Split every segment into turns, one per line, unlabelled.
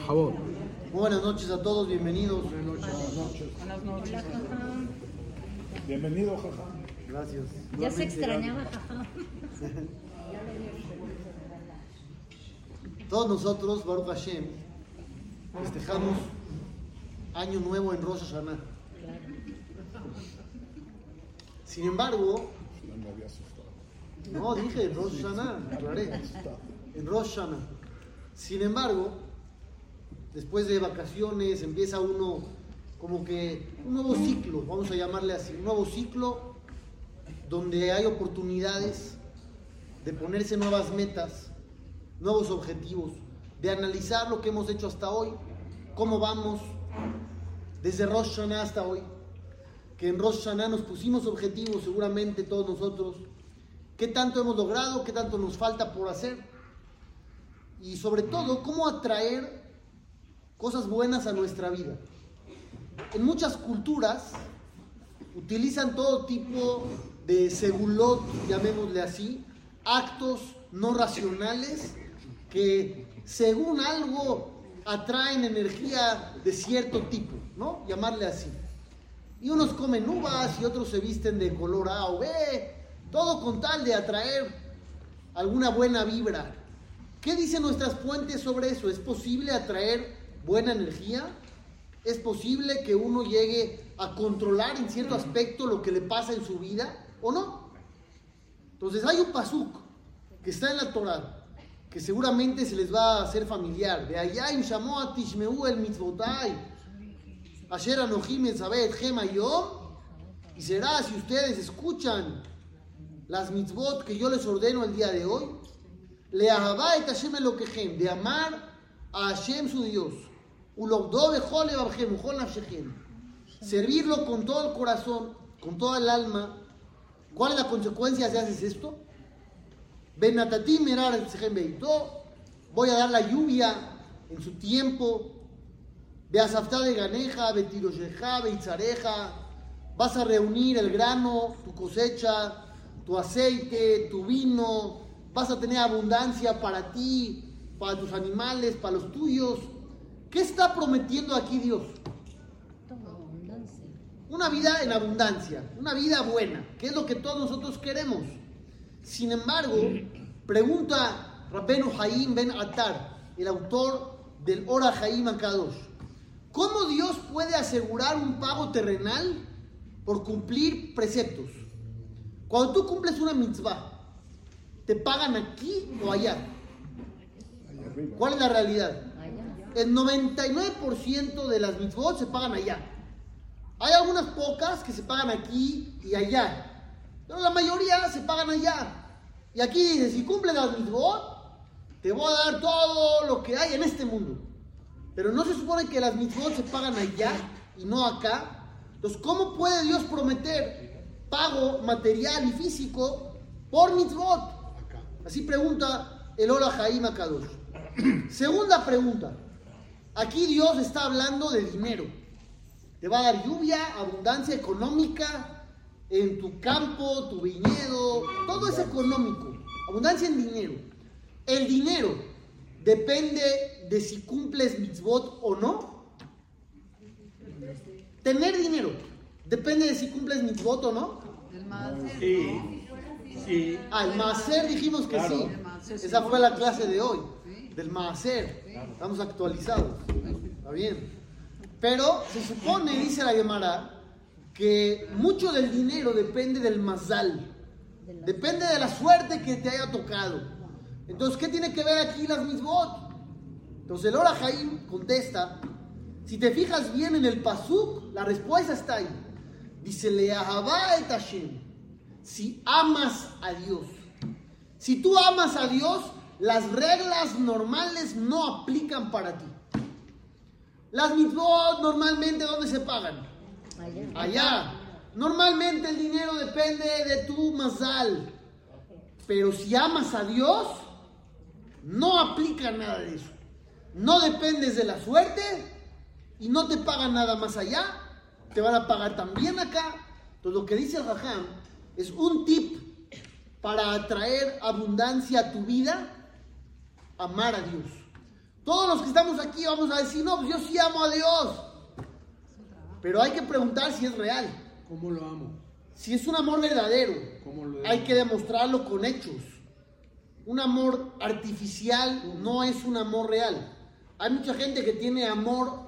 favor.
Muy buenas noches a todos, bienvenidos.
Buenas noches.
Bienvenido, jaja.
Gracias.
Ya se extrañaba, jaja.
Todos nosotros, Baruch Hashem, festejamos Año Nuevo en Rosh Hashanah. Sin embargo,
Ya me había asustado.
no dije en Rosh Hashanah, aclaré. En Rosh Hashanah. Sin embargo, después de vacaciones empieza uno como que un nuevo ciclo, vamos a llamarle así, un nuevo ciclo donde hay oportunidades de ponerse nuevas metas, nuevos objetivos, de analizar lo que hemos hecho hasta hoy, cómo vamos, desde Rosh Hashanah hasta hoy, que en Rosh Hashanah nos pusimos objetivos seguramente todos nosotros, qué tanto hemos logrado, qué tanto nos falta por hacer y sobre todo cómo atraer cosas buenas a nuestra vida. En muchas culturas utilizan todo tipo de segulot, llamémosle así, actos no racionales que según algo atraen energía de cierto tipo, ¿no? Llamarle así. Y unos comen uvas y otros se visten de color A o B, todo con tal de atraer alguna buena vibra. ¿Qué dicen nuestras fuentes sobre eso? ¿Es posible atraer buena energía? ¿Es posible que uno llegue a controlar en cierto aspecto lo que le pasa en su vida o no? Entonces hay un pasuk que está en la Torah que seguramente se les va a hacer familiar. De allá en Shamoa el mitzvotai. Asher anohim sabet gema yom. Y será si ustedes escuchan las mitzvot que yo les ordeno el día de hoy. Le et Hashem elokejem. De amar a Hashem su Dios. Servirlo con todo el corazón, con toda el alma. ¿Cuál es la consecuencia si haces esto? Voy a dar la lluvia en su tiempo. De ganeja. Vas a reunir el grano, tu cosecha, tu aceite, tu vino. Vas a tener abundancia para ti, para tus animales, para los tuyos. ¿Qué está prometiendo aquí Dios? Una vida en abundancia, una vida buena, que es lo que todos nosotros queremos. Sin embargo, pregunta Rabbenu Haim Ben Atar, el autor del Ora Haim Akadosh, ¿cómo Dios puede asegurar un pago terrenal por cumplir preceptos? Cuando tú cumples una mitzvah, ¿te pagan aquí o allá? ¿Cuál es la realidad? El 99% de las mitzvot se pagan allá. Hay algunas pocas que se pagan aquí y allá. Pero la mayoría se pagan allá. Y aquí dice, si cumples las mitzvot, te voy a dar todo lo que hay en este mundo. Pero no se supone que las mitzvot se pagan allá y no acá. Entonces, ¿cómo puede Dios prometer pago material y físico por mitzvot? Así pregunta el Ora Jaim Akadosh. Segunda pregunta. Aquí Dios está hablando de dinero. Te va a dar lluvia, abundancia económica en tu campo, tu viñedo, todo es económico. Abundancia en dinero. El dinero depende de si cumples mitzvot o no. Tener dinero depende de si cumples mitzvot o no.
Sí. Sí.
Ah, el maaser dijimos que
Claro.
sí. Esa fue la clase de hoy. Del maaser. Estamos actualizados. Está bien. Pero se supone, dice la Gemara, que mucho del dinero depende del mazal. Depende de la suerte que te haya tocado. Entonces, ¿qué tiene que ver aquí las mitzvot? Entonces, el Ora Jaim contesta, si te fijas bien en el pasuk, la respuesta está ahí. Dice, le et Hashem. Si amas a Dios. Si tú amas a Dios, las reglas normales no aplican para ti. Las mitzvot normalmente, ¿dónde se pagan?
Allá.
Normalmente el dinero depende de tu mazal. Pero si amas a Dios, no aplica nada de eso. No dependes de la suerte y no te pagan nada más allá. Te van a pagar también acá. Entonces lo que dice el Rajam es un tip para atraer abundancia a tu vida, amar a Dios. Todos los que estamos aquí vamos a decir, no, pues yo sí amo a Dios. Pero hay que preguntar si es real.
¿Cómo lo amo?
Si es un amor verdadero,
¿Cómo lo
hay que demostrarlo con hechos. Un amor artificial no es un amor real. Hay mucha gente que tiene amor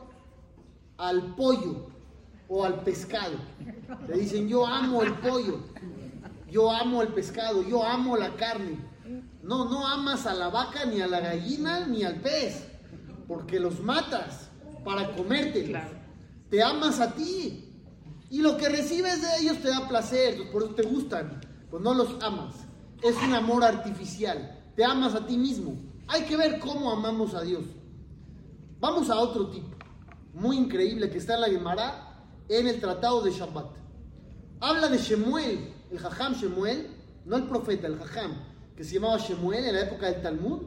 al pollo o al pescado. Le dicen, yo amo el pollo, yo amo el pescado, yo amo la carne. No, no amas a la vaca, ni a la gallina, ni al pez, porque los matas para comértelos. Te amas a ti. Y lo que recibes de ellos te da placer, por eso te gustan, pues no los amas. Es un amor artificial. Te amas a ti mismo. Hay que ver cómo amamos a Dios. Vamos a otro tipo, muy increíble, que está en la Gemara, en el Tratado de Shabbat. Habla de Shemuel, el Jajam Shemuel, no el profeta, el Jajam, que se llamaba Shemuel en la época del Talmud,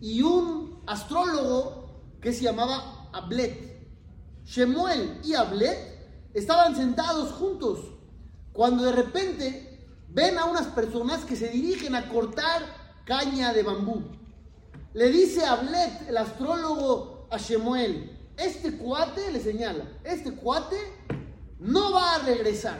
y un astrólogo que se llamaba Ablet. Shemuel y Ablet estaban sentados juntos cuando de repente ven a unas personas que se dirigen a cortar caña de bambú. Le dice Ablet, el astrólogo, a Shemuel, este cuate, le señala, este cuate no va a regresar.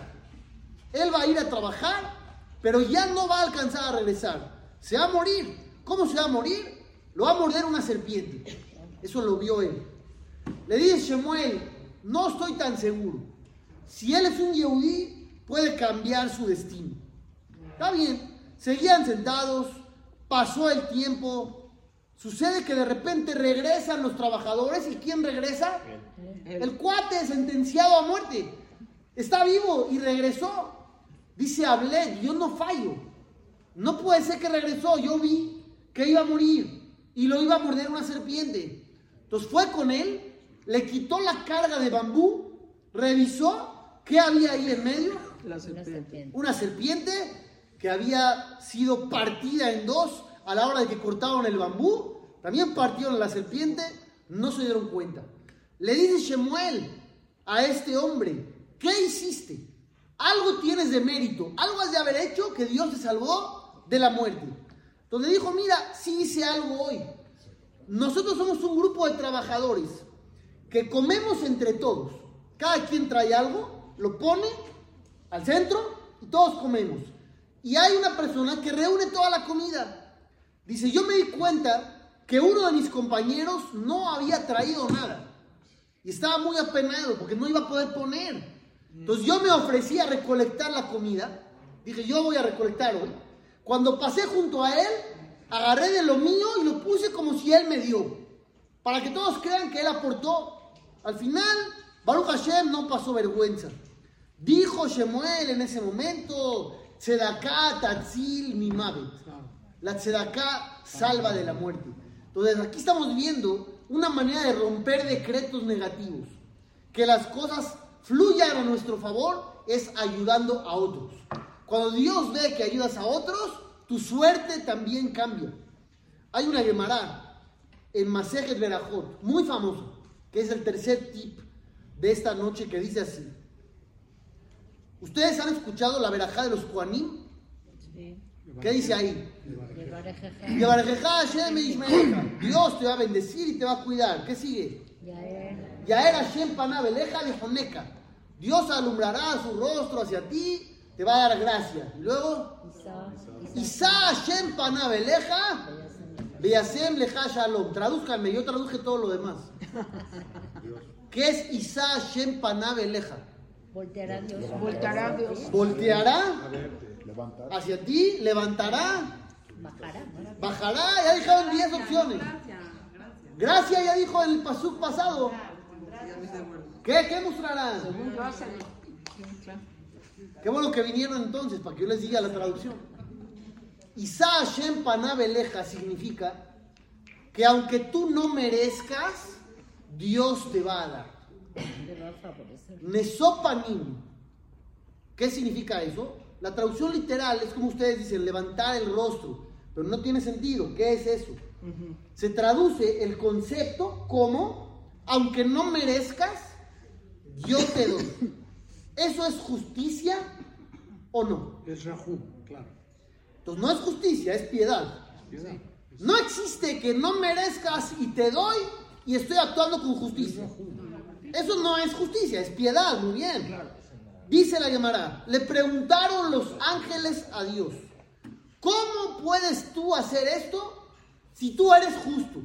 Él va a ir a trabajar, pero ya no va a alcanzar a regresar. Se va a morir. ¿Cómo se va a morir? Lo va a morder una serpiente. Eso lo vio él. Le dice Shemuel, no estoy tan seguro. Si él es un Yehudí, puede cambiar su destino. Está bien. Seguían sentados, pasó el tiempo. Sucede que de repente regresan los trabajadores. ¿Y quién regresa? El cuate sentenciado a muerte. Está vivo y regresó. Dice Ablet, yo no fallo. No puede ser que regresó. Yo vi que iba a morir y lo iba a morder una serpiente. Entonces fue con él, le quitó la carga de bambú, revisó qué había ahí en medio.
La
Una
serpiente.
serpiente.
Una serpiente que había sido partida en dos a la hora de que cortaron el bambú. También partieron la serpiente, no se dieron cuenta. Le dice Shemuel a este hombre, ¿qué hiciste? Algo tienes de mérito, algo has de haber hecho que Dios te salvó de la muerte. Entonces dijo, mira, sí hice algo hoy. Nosotros somos un grupo de trabajadores que comemos entre todos. Cada quien trae algo, lo pone al centro y todos comemos. Y hay una persona que reúne toda la comida. Dice, yo me di cuenta que uno de mis compañeros no había traído nada. Y estaba muy apenado porque no iba a poder poner. Entonces yo me ofrecí a recolectar la comida. Dije, yo voy a recolectar hoy. Cuando pasé junto a él, agarré de lo mío y lo puse como si él me dio. Para que todos crean que él aportó. Al final, Baruch Hashem no pasó vergüenza. Dijo Shemuel en ese momento, Tzedaká tatzil mi mavet. La tzedaká salva de la muerte. Entonces aquí estamos viendo una manera de romper decretos negativos. Que las cosas fluyan a nuestro favor es ayudando a otros. Cuando Dios ve que ayudas a otros, tu suerte también cambia. Hay una Gemara en Masejet Berajot, muy famoso, que es el tercer tip de esta noche que dice así. ¿Ustedes han escuchado la verajá de los Juanim?
Sí.
¿Qué dice ahí? Dios te va a bendecir y te va a cuidar. ¿Qué sigue?
Ya era.
Yaer Hashem panabeleja de Joneca. Dios alumbrará su rostro hacia ti, te va a dar gracia. Y luego,
Isa.
Hashem panabeleja, Beyasem leja shalom. Tradúzcanme, yo traduje todo lo demás. ¿Qué es Isa Hashem panabeleja?
Volteará Dios.
Volteará Dios.
Volteará hacia ti, levantará,
Bajará.
bajará. Ya dijeron 10 opciones. Gracia ya dijo en el pasuk pasado. ¿Qué? ¿Qué mostrará?
Según lo hacen.
Qué bueno que vinieron entonces para que yo les diga la traducción. Isa Hashem Panabeleja significa que aunque tú no merezcas, Dios te va a dar. Nesopanim. ¿Qué significa eso? La traducción literal es como ustedes dicen, levantar el rostro, pero no tiene sentido. ¿Qué es eso? Se traduce el concepto como, aunque no merezcas, yo te doy. ¿Eso es justicia o no?
Es Rahum, claro.
Entonces no es justicia, es piedad.
Piedad.
No existe que no merezcas y te doy y estoy actuando con justicia. Eso no es justicia, es piedad, muy bien. Dice la Gemara, le preguntaron los ángeles a Dios, ¿cómo puedes tú hacer esto si tú eres justo?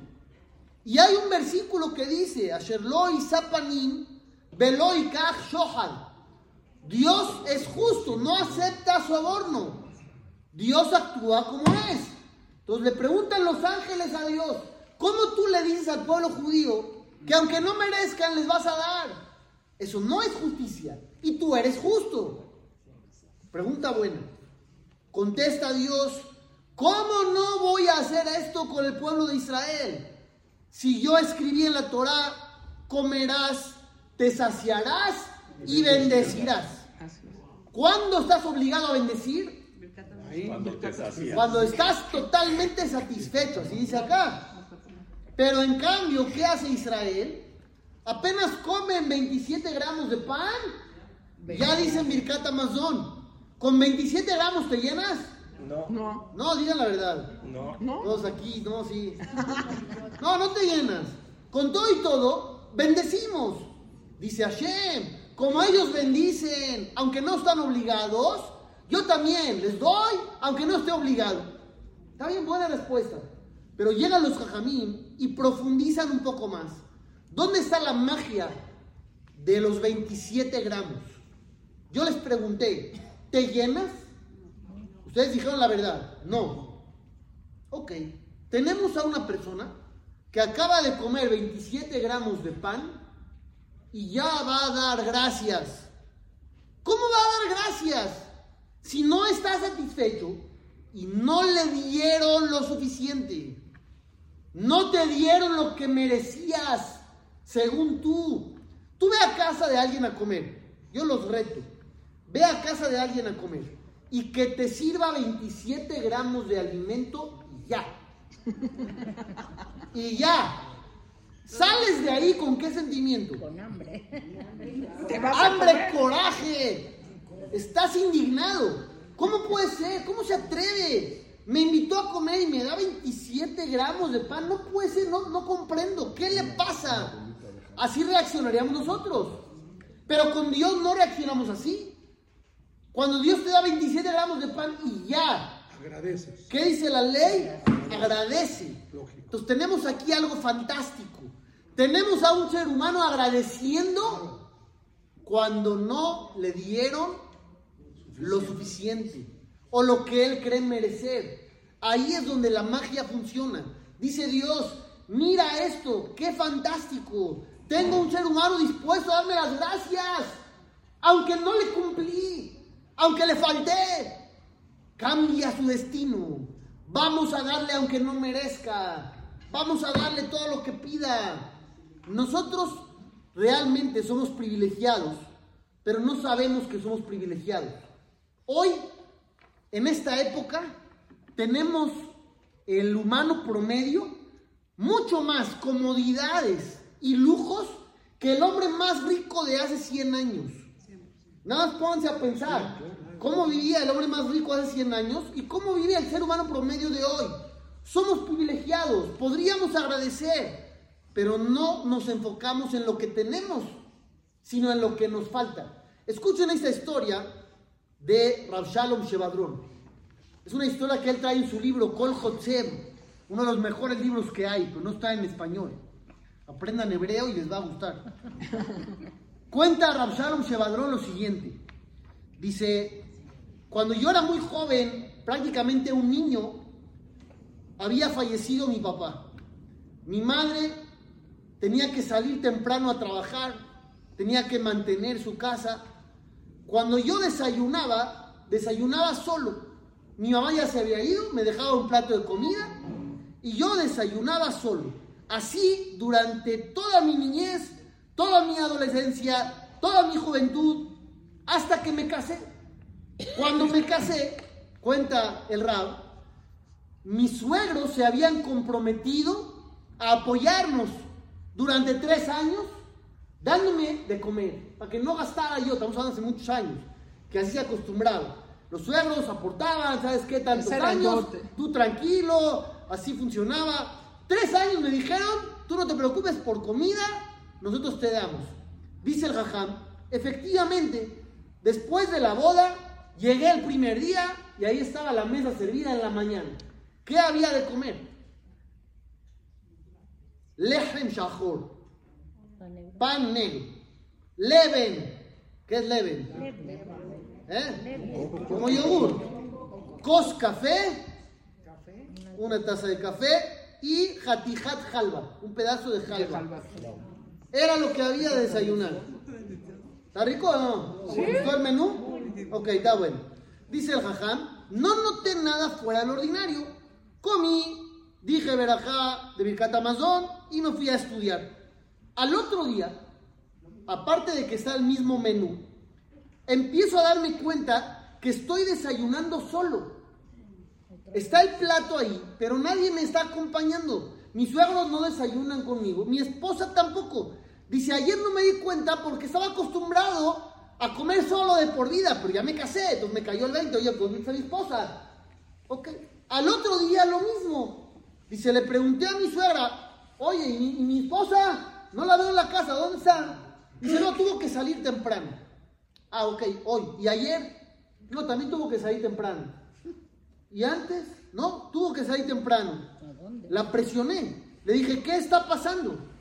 Y hay un versículo que dice, Asherloi Sapanim, Veloi Kach Shohad. Dios es justo, no acepta soborno. Dios actúa como es. Entonces le preguntan los ángeles a Dios, ¿cómo tú le dices al pueblo judío que aunque no merezcan les vas a dar? Eso no es justicia. Y tú eres justo. Pregunta buena. Contesta Dios, ¿cómo no voy a hacer esto con el pueblo de Israel? Si yo escribí en la Torá, comerás, te saciarás y bendecirás. ¿Cuándo estás obligado a bendecir?
Cuando te sacias.
Cuando estás totalmente satisfecho, así dice acá. Pero en cambio, ¿qué hace Israel? Apenas comen 27 gramos de pan. Ya dicen Birkat Amazon. ¿Con 27 gramos te llenas?
No,
No,
No, digan la verdad.
no.
no.
Todos aquí, no, sí. No, no te llenas. Con todo y todo, bendecimos. Dice Hashem. Como ellos bendicen, aunque no están obligados, yo también les doy, aunque no esté obligado. Está bien, buena respuesta. Pero llegan los jajamín y profundizan un poco más. ¿Dónde está la magia de los 27 gramos? Yo les pregunté, ¿te llenas? Ustedes dijeron la verdad, no. Ok, tenemos a una persona que acaba de comer 27 gramos de pan y ya va a dar gracias. ¿Cómo va a dar gracias si no está satisfecho y no le dieron lo suficiente? No te dieron lo que merecías, según tú. Tú ve a casa de alguien a comer. Yo los reto. Ve a casa de alguien a comer y que te sirva 27 gramos de alimento y ya. Y ya. Sales de ahí con qué sentimiento?
Con hambre.
Te vas a
Hambre, coraje. Estás indignado. ¿Cómo puede ser? ¿Cómo se atreve? Me invitó a comer y me da 27 gramos de pan. No puede ser, no, no comprendo. ¿Qué le pasa? Así reaccionaríamos nosotros. Pero con Dios no reaccionamos así. Cuando Dios te da 27 gramos de pan y ya.
Agradeces.
¿Qué dice la ley? Agradece.
Lógico.
Entonces tenemos aquí algo fantástico. Tenemos a un ser humano agradeciendo cuando no le dieron lo suficiente o lo que él cree merecer. Ahí es donde la magia funciona. Dice Dios, mira esto, qué fantástico. Tengo un ser humano dispuesto a darme las gracias, aunque no le cumplí, aunque le falté. Cambia su destino. Vamos a darle aunque no merezca. Vamos a darle todo lo que pida. Nosotros realmente somos privilegiados, pero no sabemos que somos privilegiados. Hoy, en esta época, tenemos el humano promedio mucho más comodidades y lujos que el hombre más rico de hace 100 años. Nada más pónganse a pensar cómo vivía el hombre más rico hace 100 años y cómo vive el ser humano promedio de hoy. Somos privilegiados, podríamos agradecer, pero no nos enfocamos en lo que tenemos, sino en lo que nos falta. Escuchen esta historia de Rav Shalom Shevadron. Es una historia que él trae en su libro Kol Hotzem, uno de los mejores libros que hay, pero no está en español. Aprendan hebreo y les va a gustar. Cuenta Rav Shalom Shevadron lo siguiente. Dice, cuando yo era muy joven, prácticamente un niño, había fallecido mi papá. Mi madre tenía que salir temprano a trabajar, tenía que mantener su casa. Cuando yo desayunaba, desayunaba solo. Mi mamá ya se había ido, me dejaba un plato de comida y yo desayunaba solo. Así durante toda mi niñez, toda mi adolescencia, toda mi juventud, hasta que me casé. Cuando me casé, cuenta el Rab, mis suegros se habían comprometido a apoyarnos durante tres años, dándome de comer, para que no gastara yo, estamos hablando hace muchos años, que así se acostumbraba. Los suegros aportaban, ¿sabes qué? Tantos años, tú tranquilo, así funcionaba. Tres años me dijeron, tú no te preocupes por comida, nosotros te damos. Dice el jajam, efectivamente, después de la boda, llegué el primer día y ahí estaba la mesa servida en la mañana. ¿Qué había de comer? Lehem shahor,
Pan negro.
Leven, ¿qué es leven?
Leve.
¿Eh? Como yogur. Cos café, una taza de café y hatijat halva, un pedazo de halva. Era lo que había de desayunar. ¿Está rico o no? ¿Te gustó el menú? Ok, está bueno. Dice el jajam, no noté nada fuera del ordinario. Comí, dije verajá de Birkat Amazon y me fui a estudiar. Al otro día, aparte de que está el mismo menú, empiezo a darme cuenta que estoy desayunando solo. Está el plato ahí, pero nadie me está acompañando. Mis suegros no desayunan conmigo, mi esposa tampoco. Dice, ayer no me di cuenta porque estaba acostumbrado a comer solo de por vida, pero ya me casé, entonces me cayó el 20, oye, pues dice mi esposa. Ok. Al otro día lo mismo. Dice, le pregunté a mi suegra, oye, ¿y mi, y mi esposa? No la veo en la casa, ¿dónde está? Dice, no, tuvo que salir temprano. Ah, ok, hoy. ¿Y ayer? No, también tuvo que salir temprano. ¿Y antes? No, tuvo que salir temprano.
¿A dónde?
La presioné. Le dije, ¿qué está pasando?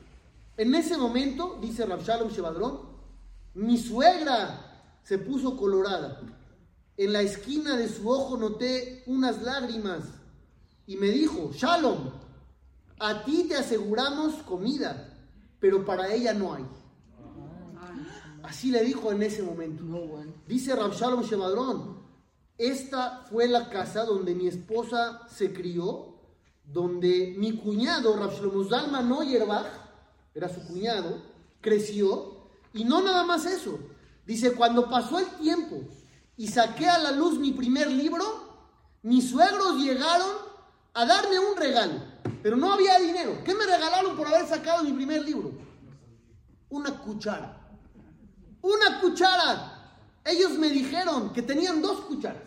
En ese momento, dice Rabshalom Shevadrón, mi suegra se puso colorada. En la esquina de su ojo noté unas lágrimas y me dijo, Shalom, a ti te aseguramos comida, pero para ella no hay. Así le dijo en ese momento. Dice Rabshalom Shevadrón, esta fue la casa donde mi esposa se crió, donde mi cuñado, Rabshlomo Zalman Noyerbach, era su cuñado, creció, y no nada más eso. Dice, cuando pasó el tiempo y saqué a la luz mi primer libro, mis suegros llegaron a darme un regalo, pero no había dinero. ¿Qué me regalaron por haber sacado mi primer libro? Una cuchara. Una cuchara. Ellos me dijeron que tenían dos cucharas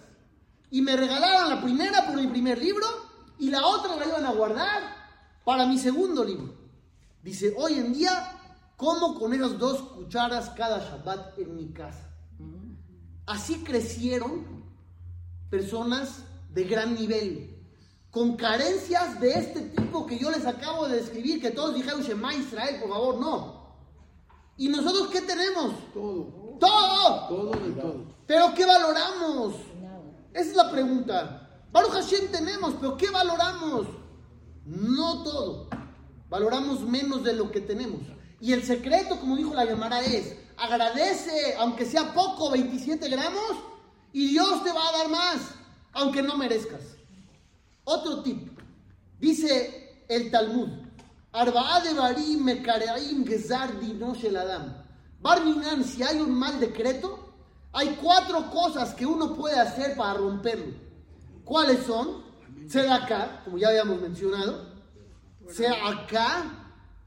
y me regalaron la primera por mi primer libro y la otra la iban a guardar para mi segundo libro. Dice, hoy en día como con esas dos cucharas cada Shabbat en mi casa. Así crecieron personas de gran nivel, con carencias de este tipo que yo les acabo de describir, que todos dijeron Shema Israel, por favor, no. ¿Y nosotros qué tenemos?
Todo.
Todo.
Todo de todo.
Pero ¿qué valoramos?
Nada.
Esa es la pregunta. Baruch Hashem tenemos, pero ¿qué valoramos? No todo. Valoramos menos de lo que tenemos. Y el secreto, como dijo la llamada, es agradece, aunque sea poco, 27 gramos, y Dios te va a dar más, aunque no merezcas. Otro tip. Dice el Talmud. Arba'a. Barminan, si hay un mal decreto, hay cuatro cosas que uno puede hacer para romperlo. ¿Cuáles son? Tzedakah, como ya habíamos mencionado. Tzedakah,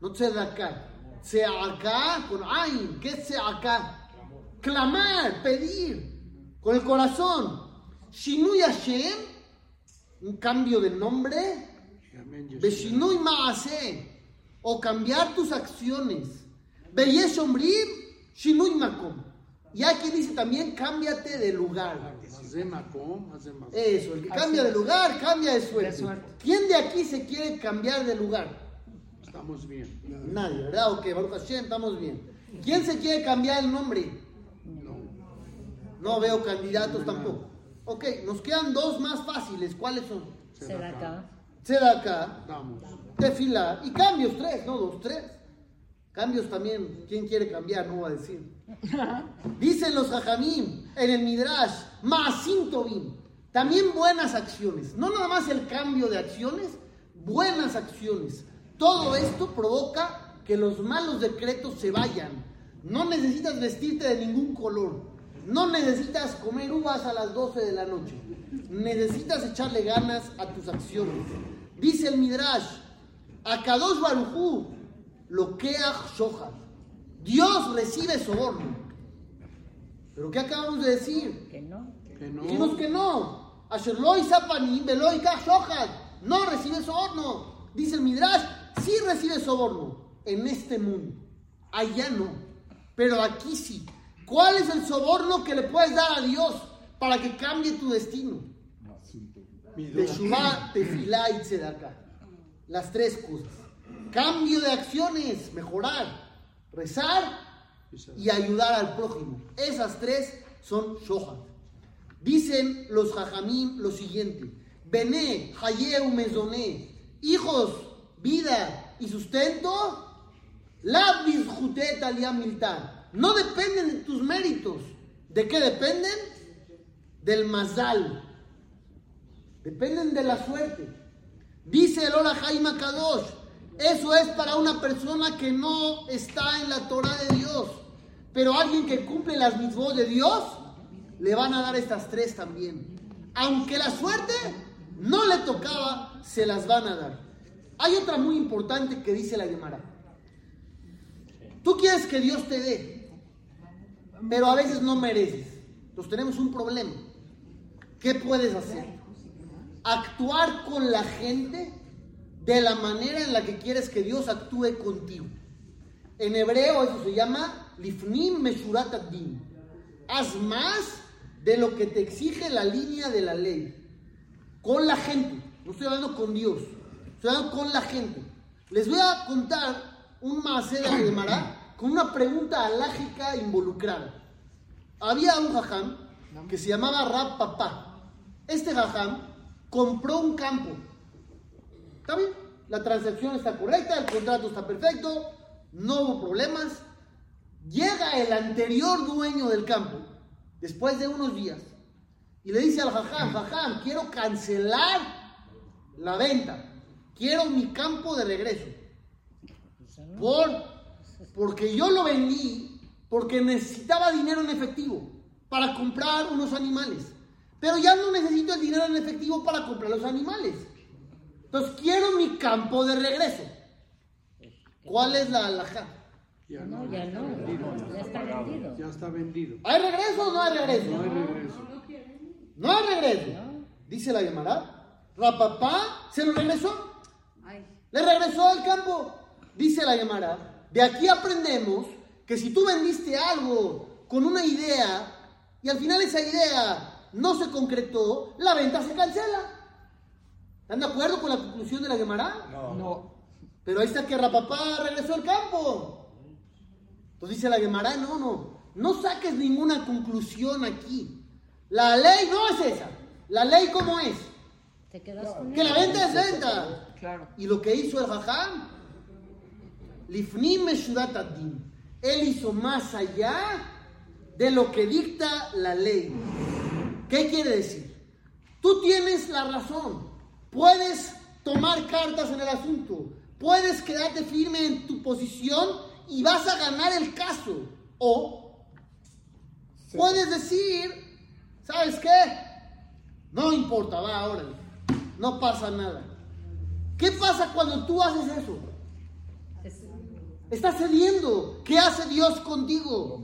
no tzedakah. Tzedakah con ain. ¿Qué es tzedakah? Clamar, pedir, con el corazón. Shinui Hashem, un cambio de nombre.
Yeshua.
Beshinui Maase, o cambiar tus acciones. Omrim, Shinui Makom. Y aquí dice también, cámbiate de lugar.
Makom.
Eso, el que cambia de lugar, cambia de suerte. ¿Quién de aquí se quiere cambiar de lugar?
Estamos bien.
Nadie, ¿verdad? Ok, Baruch Hashem, estamos bien. ¿Quién se quiere cambiar el nombre? No veo candidatos tampoco. Ok, nos quedan dos más fáciles. ¿Cuáles son?
Será acá.
Tzedakah,
Estamos.
Tefilá y cambios, tres, no dos, tres. Cambios también, ¿quién quiere cambiar? No va a decir. Dicen los Jajamim en el Midrash, Maasim también buenas acciones. No nada más el cambio de acciones, buenas acciones. Todo esto provoca que los malos decretos se vayan. No necesitas vestirte de ningún color. No necesitas comer uvas a las 12 de la noche. Necesitas echarle ganas a tus acciones. Dice el Midrash, Akadosh Barujú, Lokeach Shohar. Dios recibe soborno. ¿Pero qué acabamos de decir?
Que no.
Que no.
Dijimos que no. Asher lo hizo panim, velo yikach shohad. no recibe soborno. Dice el Midrash, sí recibe soborno en este mundo. Allá no, pero aquí sí. ¿Cuál es el soborno que le puedes dar a Dios para que cambie tu destino? Teshuvah, tefilá y tzedakah. Las tres cosas. Cambio de acciones, mejorar, rezar y ayudar al prójimo. Esas tres son shohat. Dicen los jajamim lo siguiente: Bené, Hayeu, Mezoné, hijos, vida y sustento, la bizjutet miltar. No dependen de tus méritos. ¿De qué dependen? Del mazal. Dependen de la suerte. Dice el Ora Jaime Kadosh. Eso es para una persona que no está en la Torah de Dios. Pero alguien que cumple las mitzvot de Dios, le van a dar estas tres también. Aunque la suerte no le tocaba, se las van a dar. Hay otra muy importante que dice la Gemara. Tú quieres que Dios te dé, pero a veces no mereces. Entonces tenemos un problema. ¿Qué puedes hacer? Actuar con la gente de la manera en la que quieres que Dios actúe contigo. En hebreo eso se llama lifnim meshurat din. Haz más de lo que te exige la línea de la ley. Con la gente. No estoy hablando con Dios. Estoy hablando con la gente. Les voy a contar un maceda de Mará con una pregunta alágica involucrada. Había un jajam que se llamaba Rab Papá. Este jajam compró un campo. ¿Está bien? La transacción está correcta, el contrato está perfecto, no hubo problemas. Llega el anterior dueño del campo, después de unos días, y le dice al jajam, jajam, quiero cancelar la venta, quiero mi campo de regreso. Por, porque yo lo vendí porque necesitaba dinero en efectivo para comprar unos animales. Pero ya no necesito el dinero en efectivo para comprar los animales. Entonces quiero mi campo de regreso. ¿Cuál es la alhaja?
Ya
No,
no,
ya no. Ya está vendido.
ya está vendido.
¿Hay regreso o no hay regreso?
No hay regreso.
No hay regreso. Dice la Gemara. Rapapá se lo regresó. Le regresó al campo. Dice la Gemara. De aquí aprendemos que si tú vendiste algo con una idea y al final esa idea no se concretó, la venta se cancela. ¿Están de acuerdo con la conclusión de la Gemara?
No.
Pero ahí está que Rapapá regresó al campo. Entonces dice la Gemara, no, no, no saques ninguna conclusión aquí. La ley no es esa. La ley cómo es.
Te quedas con
Que la venta es venta. Y lo que hizo el Jajam, Lifnim. Él hizo más allá de lo que dicta la ley. ¿Qué quiere decir? Tú tienes la razón. Puedes tomar cartas en el asunto. Puedes quedarte firme en tu posición y vas a ganar el caso. O puedes decir, ¿sabes qué? No importa, va, órale. No pasa nada. ¿Qué pasa cuando tú haces eso?
Es-
Estás cediendo. ¿Qué hace Dios contigo?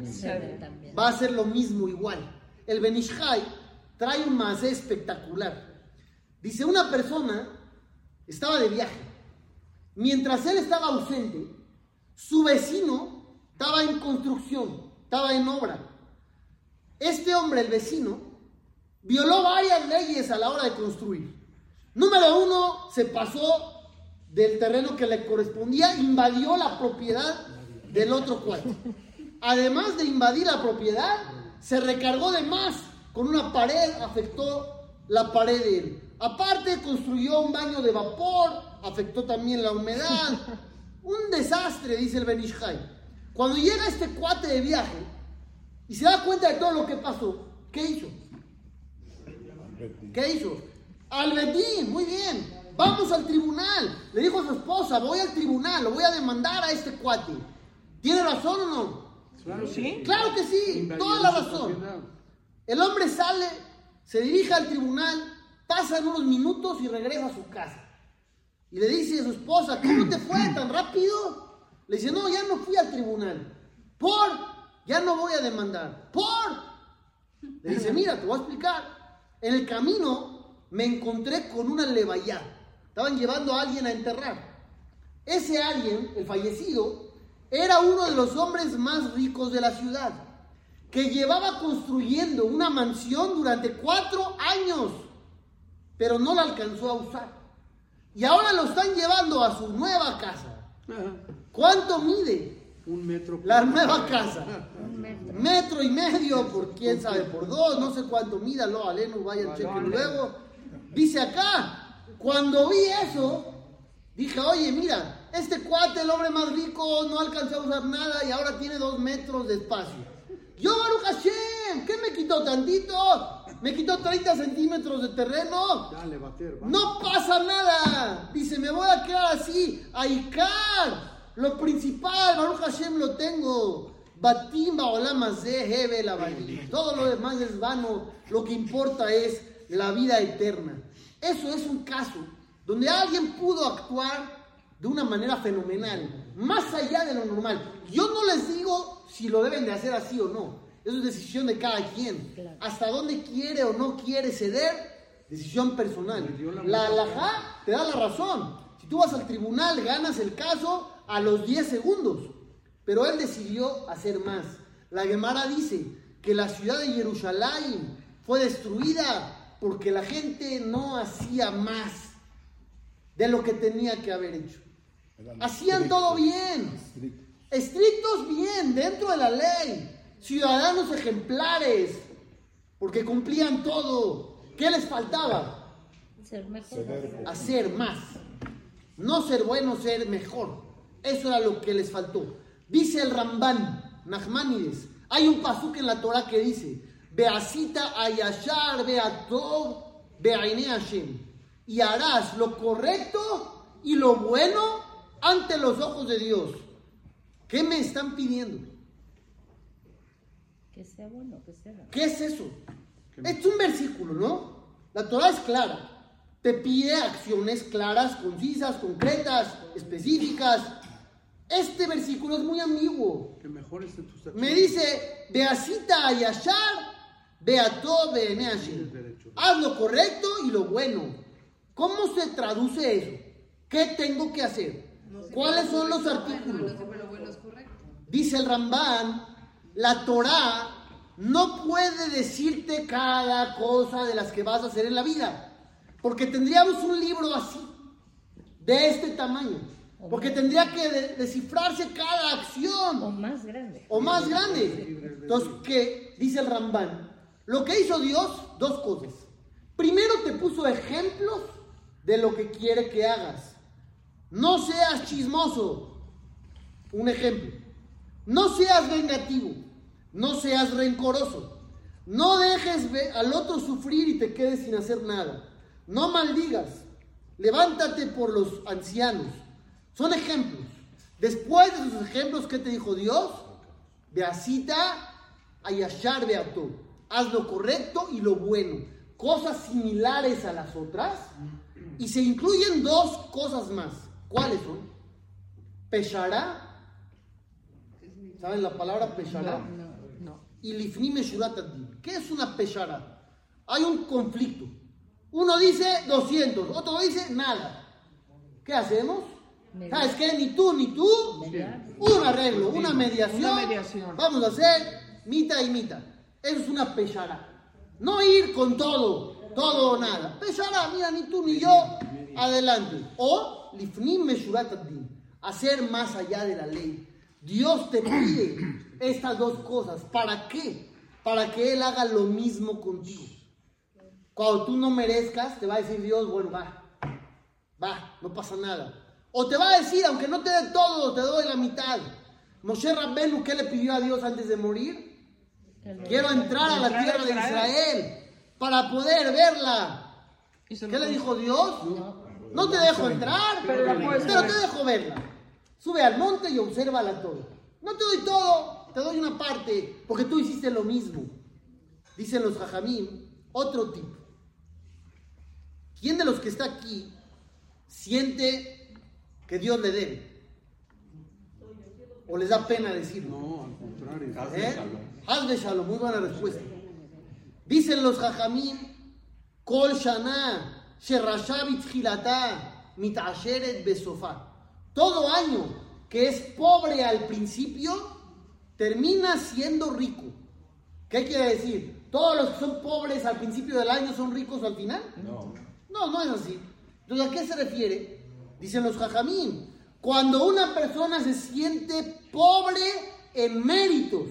Va a ser lo mismo igual. El Benishai trae un más espectacular. Dice, una persona estaba de viaje. Mientras él estaba ausente, su vecino estaba en construcción, estaba en obra. Este hombre, el vecino, violó varias leyes a la hora de construir. Número uno, se pasó del terreno que le correspondía, invadió la propiedad del otro cuarto. Además de invadir la propiedad, se recargó de más. Con una pared afectó la pared de él. Aparte, construyó un baño de vapor, afectó también la humedad. Un desastre, dice el Benishai. Cuando llega este cuate de viaje y se da cuenta de todo lo que pasó, ¿qué hizo? ¿Qué hizo? Al Bedín, muy bien. Vamos al tribunal. Le dijo a su esposa, voy al tribunal, lo voy a demandar a este cuate. ¿Tiene razón o no?
Claro, sí.
Claro que sí, toda la razón. El hombre sale, se dirige al tribunal, pasan unos minutos y regresa a su casa. Y le dice a su esposa, ¿cómo te fue tan rápido? Le dice, no, ya no fui al tribunal. ¿Por? Ya no voy a demandar. ¿Por? Le dice, mira, te voy a explicar. En el camino me encontré con una levaya, estaban llevando a alguien a enterrar. Ese alguien, el fallecido, era uno de los hombres más ricos de la ciudad, que llevaba construyendo una mansión durante cuatro años, pero no la alcanzó a usar. Y ahora lo están llevando a su nueva casa. ¿Cuánto mide
Un metro.
la nueva casa?
Un metro.
Metro y medio por quién sabe, por dos, no sé cuánto mida, lo aleno, vayan, chequen luego. Dice acá, cuando vi eso, dije, oye, mira, este cuate, el hombre más rico, no alcanzó a usar nada y ahora tiene dos metros de espacio. Yo, Baruch Hashem, ¿qué me quitó tantito? ¿Me quitó 30 centímetros de terreno?
Dale, bater.
No pasa nada. Dice, me voy a quedar así. Aikar. Lo principal, Baruch Hashem lo tengo. Batimba Barim. Todo lo demás es vano. Lo que importa es la vida eterna. Eso es un caso donde alguien pudo actuar de una manera fenomenal, más allá de lo normal. Yo no les digo si lo deben de hacer así o no. Eso es decisión de cada quien.
Claro.
Hasta dónde quiere o no quiere ceder, decisión personal.
La
alajá te da la razón. Si tú vas al tribunal, ganas el caso a los 10 segundos. Pero él decidió hacer más. La Gemara dice que la ciudad de Jerusalén fue destruida porque la gente no hacía más de lo que tenía que haber hecho. Hacían todo bien. Estrictos bien, dentro de la ley. Ciudadanos ejemplares, porque cumplían todo. ¿Qué les faltaba?
Ser mejor.
Hacer más. No ser bueno, ser mejor. Eso era lo que les faltó. Dice el Ramban, Nachmanides, hay un pasuk en la Torah que dice, Beasita ayashar beatov beaine Hashem. Y harás lo correcto y lo bueno ante los ojos de Dios. ¿Qué me están pidiendo?
Que sea bueno, que sea.
¿Qué es eso? Es un versículo, ¿no? La Torah es clara. Te pide acciones claras, concisas, concretas, específicas. Este versículo es muy ambiguo.
Que mejores en tus acciones.
Me dice, Beasita Ayashar, Beato
derecho.
Haz lo correcto y lo bueno. ¿Cómo se traduce eso? ¿Qué tengo que hacer? ¿Cuáles son los artículos?
Pero bueno, es correcto.
Dice el Rambán, la Torá no puede decirte cada cosa de las que vas a hacer en la vida. Porque tendríamos un libro así, de este tamaño. Porque tendría que de- descifrarse cada
O
acción
más grande.
o más grande. Entonces, ¿qué dice el Rambán? Lo que hizo Dios, dos cosas. Primero te puso ejemplos de lo que quiere que hagas. No seas chismoso. Un ejemplo. No seas vengativo. No seas rencoroso. No dejes al otro sufrir y te quedes sin hacer nada. No maldigas. Levántate por los ancianos. Son ejemplos. Después de esos ejemplos, ¿qué te dijo Dios? Beasita ayashar beato. Haz lo correcto y lo bueno. Cosas similares a las otras. Y se incluyen dos cosas más. ¿Cuáles son? Peshará. ¿Saben la palabra peshará? Y lifni meshurat ad-din. ¿Qué es una peshara? Hay un conflicto. Uno dice 200, otro dice nada. ¿Qué hacemos? ¿Sabes qué? Ni tú ni tú. Un arreglo, una mediación.
Una mediación.
Vamos a hacer mitad y mitad. Eso es una peshara. No ir con todo, todo o nada. Peshara, mira, ni tú ni yo, adelante. O lifnim meshurat. Hacer más allá de la ley. Dios te pide estas dos cosas. ¿Para qué? Para que Él haga lo mismo contigo. Cuando tú no merezcas, te va a decir Dios, bueno, va, va, no pasa nada. O te va a decir, aunque no te dé todo, te doy la mitad. Moshe Rabbenu, ¿qué le pidió a Dios antes de morir? Quiero entrar a la tierra de Israel para poder verla. ¿Qué le dijo Dios? No te dejo entrar,
Pero
te dejo verla. Sube al monte y obsérvala todo. No te doy todo, te doy una parte, porque tú hiciste lo mismo. Dicen los jajamín, otro tipo. ¿Quién de los que está aquí siente que Dios le debe? ¿O les da pena decirlo?
No, al contrario.
¿Eh? Hazle shalom, muy buena respuesta. Dicen los jajamín, Kol Shana, mitasheret besofá. Todo año que es pobre al principio, termina siendo rico. ¿Qué quiere decir? ¿Todos los que son pobres al principio del año son ricos al final?
No.
No, no es así. Entonces, ¿a qué se refiere? Dicen los jajamín. Cuando una persona se siente pobre en méritos,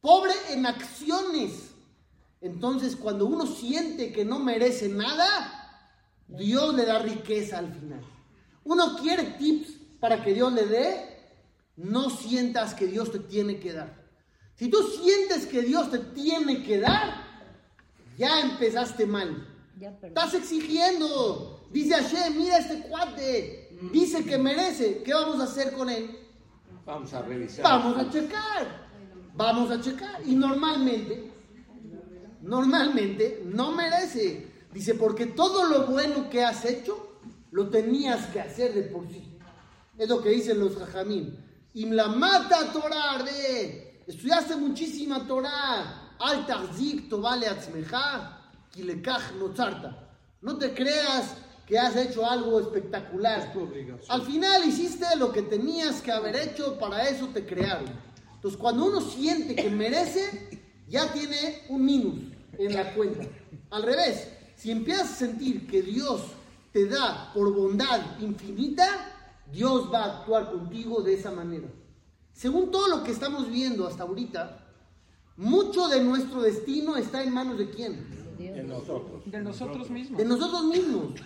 pobre en acciones, entonces cuando uno siente que no merece nada, Dios le da riqueza al final. Uno quiere tips para que Dios le dé, no sientas que Dios te tiene que dar. Si tú sientes que Dios te tiene que dar, ya empezaste mal.
Ya.
Estás exigiendo. Dice Hashem, mira este cuate. Dice que merece. ¿Qué vamos a hacer con él?
Vamos a revisar.
Vamos a checar. Vamos a checar. Y normalmente, normalmente no merece. Dice, porque todo lo bueno que has hecho, lo tenías que hacer de por sí. Es lo que dicen los jajamín. Y la mata Torah, de estudiaste muchísima Torah. Al tahzik vale atzmeja, kilekach no tzarta. No te creas que has hecho algo espectacular.
Es.
Al final hiciste lo que tenías que haber hecho, para eso te crearon. Entonces, cuando uno siente que merece, ya tiene un minus en la cuenta. Al revés, si empiezas a sentir que Dios te da por bondad infinita, Dios va a actuar contigo de esa manera. Según todo lo que estamos viendo hasta ahorita, mucho de nuestro destino está en manos de quién?
Dios.
En nosotros.
De nosotros mismos.
de nosotros mismos.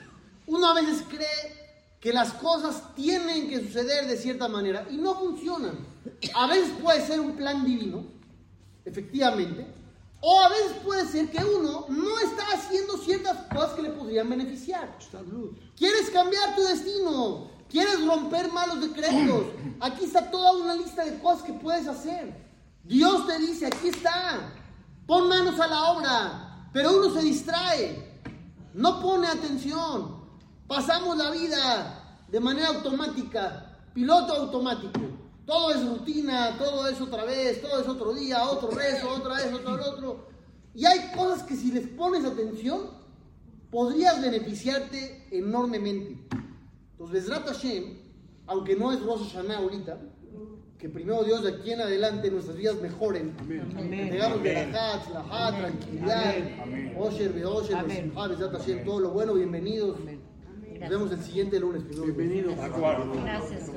Uno a veces cree que las cosas tienen que suceder de cierta manera y no funcionan. A veces puede ser un plan divino, efectivamente, o a veces puede ser que uno no está haciendo ciertas cosas que le podrían beneficiar. ¿Quieres cambiar tu destino? ¿Quieres romper malos decretos? Aquí está toda una lista de cosas que puedes hacer. Dios te dice, aquí está, pon manos a la obra, pero uno se distrae, no pone atención. Pasamos la vida de manera automática, piloto automático. Todo es rutina, todo es otra vez, todo es otro día, otro rezo, otra vez, otro, otro. Y hay cosas que si les pones atención, podrías beneficiarte enormemente. Entonces, Besrat Hashem, aunque no es Rosh Hashanah ahorita, que primero Dios de aquí en adelante nuestras vidas mejoren. Que tengamos verajat, tzlajat, tranquilidad, Osher, Beosher,
Amén.
Besimha, Besrat Hashem, todo lo bueno, bienvenidos.
Amén.
Nos vemos el siguiente lunes. Dios.
Bienvenido.
Gracias.